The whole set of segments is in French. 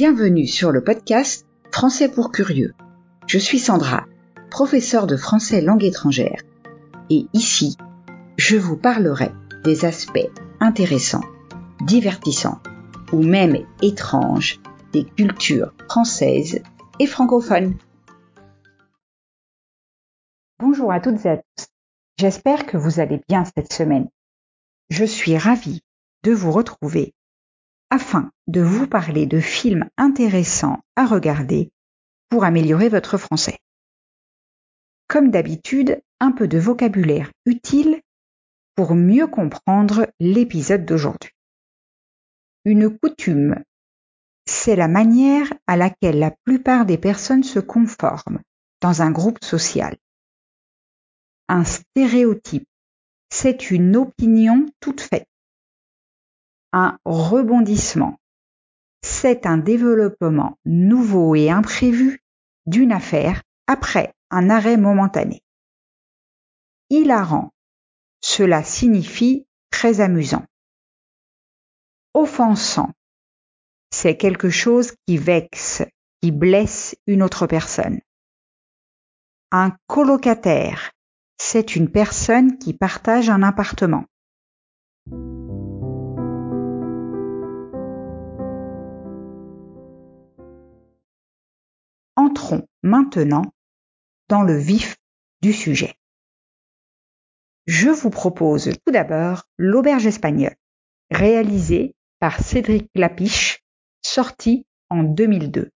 Bienvenue sur le podcast Français pour curieux. Je suis Sandra, professeure de français langue étrangère. Et ici, je vous parlerai des aspects intéressants, divertissants ou même étranges des cultures françaises et francophones. Bonjour à toutes et à tous. J'espère que vous allez bien cette semaine. Je suis ravie de vous retrouver afin de vous parler de films intéressants à regarder pour améliorer votre français. Comme d'habitude, un peu de vocabulaire utile pour mieux comprendre l'épisode d'aujourd'hui. Une coutume, c'est la manière à laquelle la plupart des personnes se conforment dans un groupe social. Un stéréotype, c'est une opinion toute faite un rebondissement. C'est un développement nouveau et imprévu d'une affaire après un arrêt momentané. Hilarant. Cela signifie très amusant. Offensant. C'est quelque chose qui vexe, qui blesse une autre personne. Un colocataire. C'est une personne qui partage un appartement. Entrons maintenant dans le vif du sujet. Je vous propose tout d'abord L'Auberge espagnole, réalisé par Cédric Lapiche, sorti en 2002.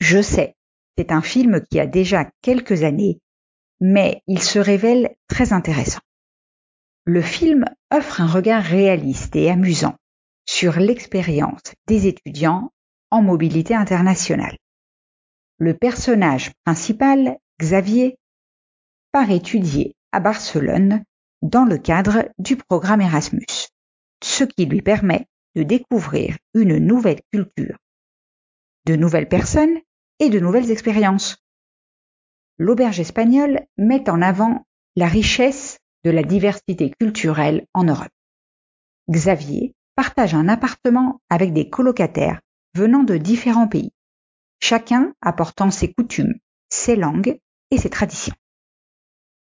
Je sais, c'est un film qui a déjà quelques années, mais il se révèle très intéressant. Le film offre un regard réaliste et amusant sur l'expérience des étudiants en mobilité internationale. Le personnage principal, Xavier, part étudier à Barcelone dans le cadre du programme Erasmus, ce qui lui permet de découvrir une nouvelle culture, de nouvelles personnes et de nouvelles expériences. L'auberge espagnole met en avant la richesse de la diversité culturelle en Europe. Xavier partage un appartement avec des colocataires venant de différents pays chacun apportant ses coutumes, ses langues et ses traditions.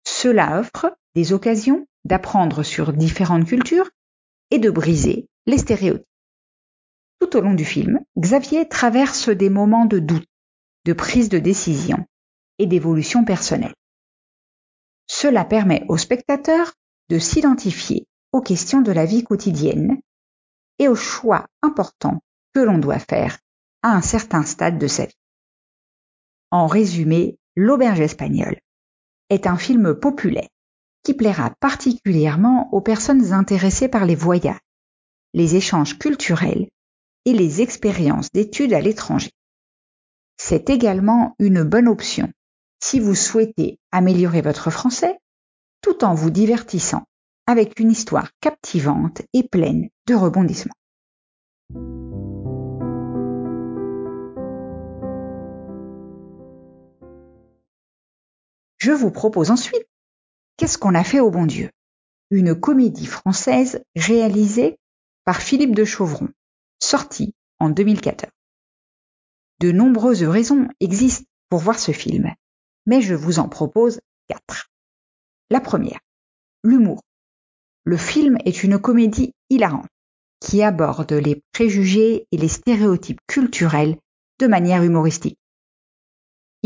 Cela offre des occasions d'apprendre sur différentes cultures et de briser les stéréotypes. Tout au long du film, Xavier traverse des moments de doute, de prise de décision et d'évolution personnelle. Cela permet au spectateur de s'identifier aux questions de la vie quotidienne et aux choix importants que l'on doit faire un certain stade de sa vie. En résumé, L'Auberge espagnole est un film populaire qui plaira particulièrement aux personnes intéressées par les voyages, les échanges culturels et les expériences d'études à l'étranger. C'est également une bonne option si vous souhaitez améliorer votre français tout en vous divertissant avec une histoire captivante et pleine de rebondissements. Je vous propose ensuite Qu'est-ce qu'on a fait au bon Dieu? Une comédie française réalisée par Philippe de Chauvron, sortie en 2014. De nombreuses raisons existent pour voir ce film, mais je vous en propose quatre. La première, l'humour. Le film est une comédie hilarante qui aborde les préjugés et les stéréotypes culturels de manière humoristique.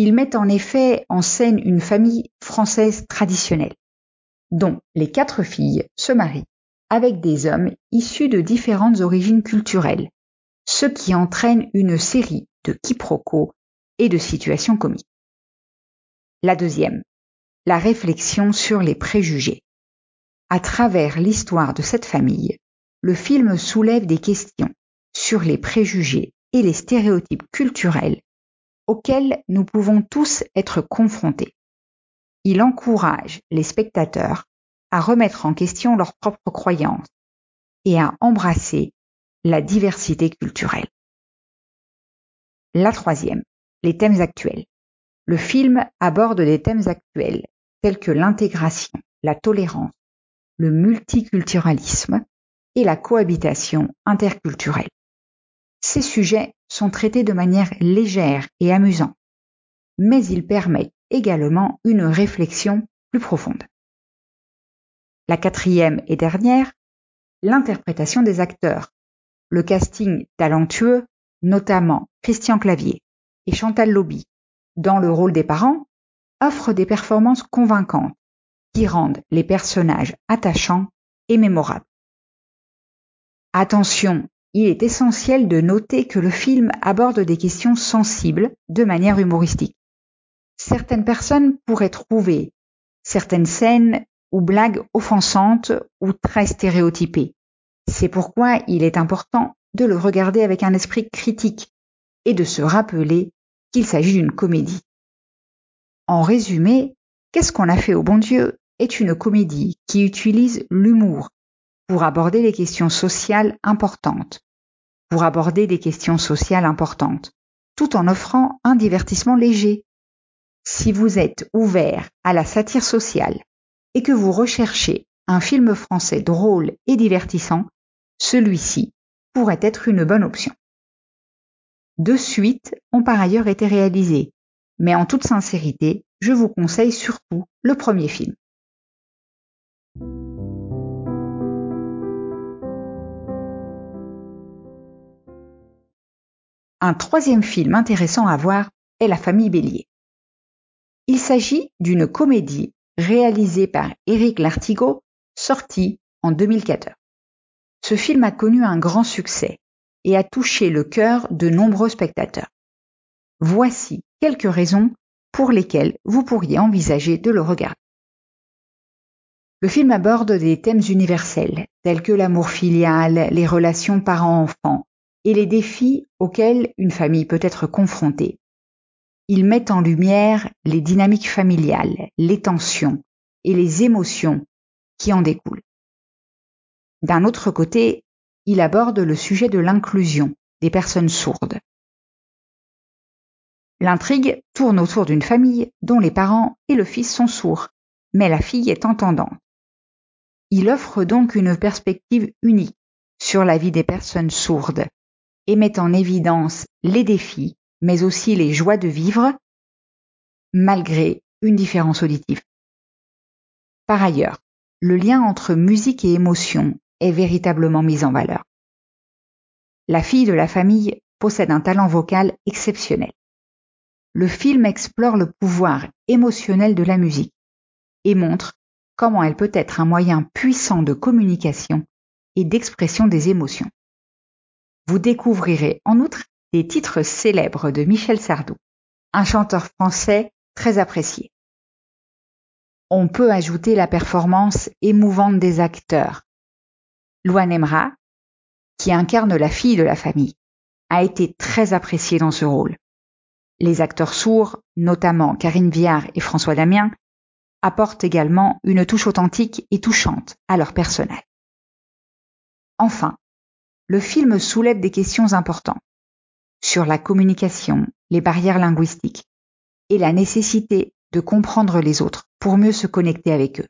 Il met en effet en scène une famille française traditionnelle, dont les quatre filles se marient avec des hommes issus de différentes origines culturelles, ce qui entraîne une série de quiproquos et de situations comiques. La deuxième, la réflexion sur les préjugés. À travers l'histoire de cette famille, le film soulève des questions sur les préjugés et les stéréotypes culturels auxquels nous pouvons tous être confrontés. Il encourage les spectateurs à remettre en question leurs propres croyances et à embrasser la diversité culturelle. La troisième, les thèmes actuels. Le film aborde des thèmes actuels tels que l'intégration, la tolérance, le multiculturalisme et la cohabitation interculturelle. Ces sujets sont traités de manière légère et amusante, mais ils permettent également une réflexion plus profonde. La quatrième et dernière, l'interprétation des acteurs. Le casting talentueux, notamment Christian Clavier et Chantal Lobby, dans le rôle des parents, offre des performances convaincantes qui rendent les personnages attachants et mémorables. Attention, il est essentiel de noter que le film aborde des questions sensibles de manière humoristique. Certaines personnes pourraient trouver certaines scènes ou blagues offensantes ou très stéréotypées. C'est pourquoi il est important de le regarder avec un esprit critique et de se rappeler qu'il s'agit d'une comédie. En résumé, Qu'est-ce qu'on a fait au bon Dieu est une comédie qui utilise l'humour pour aborder les questions sociales importantes, pour aborder des questions sociales importantes, tout en offrant un divertissement léger. Si vous êtes ouvert à la satire sociale et que vous recherchez un film français drôle et divertissant, celui-ci pourrait être une bonne option. Deux suites ont par ailleurs été réalisées, mais en toute sincérité, je vous conseille surtout le premier film. Un troisième film intéressant à voir est La famille Bélier. Il s'agit d'une comédie réalisée par Éric Lartigot, sortie en 2014. Ce film a connu un grand succès et a touché le cœur de nombreux spectateurs. Voici quelques raisons pour lesquels vous pourriez envisager de le regarder. Le film aborde des thèmes universels tels que l'amour filial, les relations parents-enfants et les défis auxquels une famille peut être confrontée. Il met en lumière les dynamiques familiales, les tensions et les émotions qui en découlent. D'un autre côté, il aborde le sujet de l'inclusion des personnes sourdes. L'intrigue tourne autour d'une famille dont les parents et le fils sont sourds, mais la fille est entendante. Il offre donc une perspective unique sur la vie des personnes sourdes et met en évidence les défis, mais aussi les joies de vivre, malgré une différence auditive. Par ailleurs, le lien entre musique et émotion est véritablement mis en valeur. La fille de la famille possède un talent vocal exceptionnel le film explore le pouvoir émotionnel de la musique et montre comment elle peut être un moyen puissant de communication et d'expression des émotions. Vous découvrirez en outre des titres célèbres de Michel Sardou, un chanteur français très apprécié. On peut ajouter la performance émouvante des acteurs. Luan Emra, qui incarne la fille de la famille, a été très apprécié dans ce rôle. Les acteurs sourds, notamment Karine Viard et François Damien, apportent également une touche authentique et touchante à leur personnage. Enfin, le film soulève des questions importantes sur la communication, les barrières linguistiques et la nécessité de comprendre les autres pour mieux se connecter avec eux.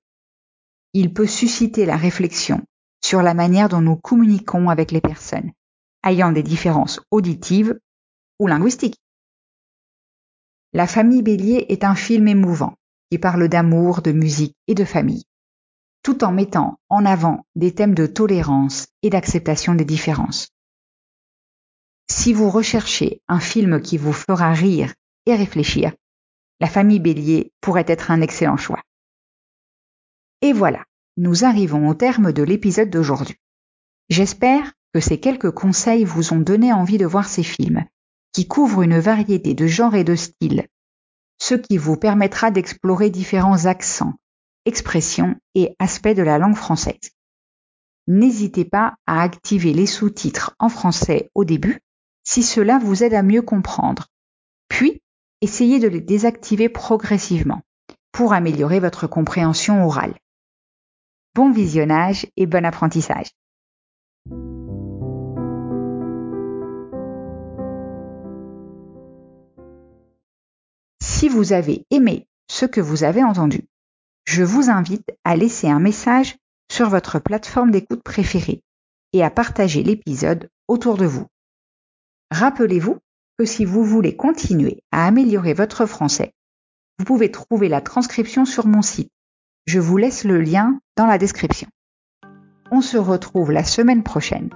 Il peut susciter la réflexion sur la manière dont nous communiquons avec les personnes ayant des différences auditives ou linguistiques. La famille Bélier est un film émouvant qui parle d'amour, de musique et de famille, tout en mettant en avant des thèmes de tolérance et d'acceptation des différences. Si vous recherchez un film qui vous fera rire et réfléchir, La famille Bélier pourrait être un excellent choix. Et voilà, nous arrivons au terme de l'épisode d'aujourd'hui. J'espère que ces quelques conseils vous ont donné envie de voir ces films qui couvre une variété de genres et de styles, ce qui vous permettra d'explorer différents accents, expressions et aspects de la langue française. N'hésitez pas à activer les sous-titres en français au début si cela vous aide à mieux comprendre, puis essayez de les désactiver progressivement pour améliorer votre compréhension orale. Bon visionnage et bon apprentissage. Si vous avez aimé ce que vous avez entendu, je vous invite à laisser un message sur votre plateforme d'écoute préférée et à partager l'épisode autour de vous. Rappelez-vous que si vous voulez continuer à améliorer votre français, vous pouvez trouver la transcription sur mon site. Je vous laisse le lien dans la description. On se retrouve la semaine prochaine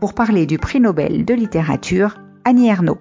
pour parler du prix Nobel de littérature Annie Ernaux.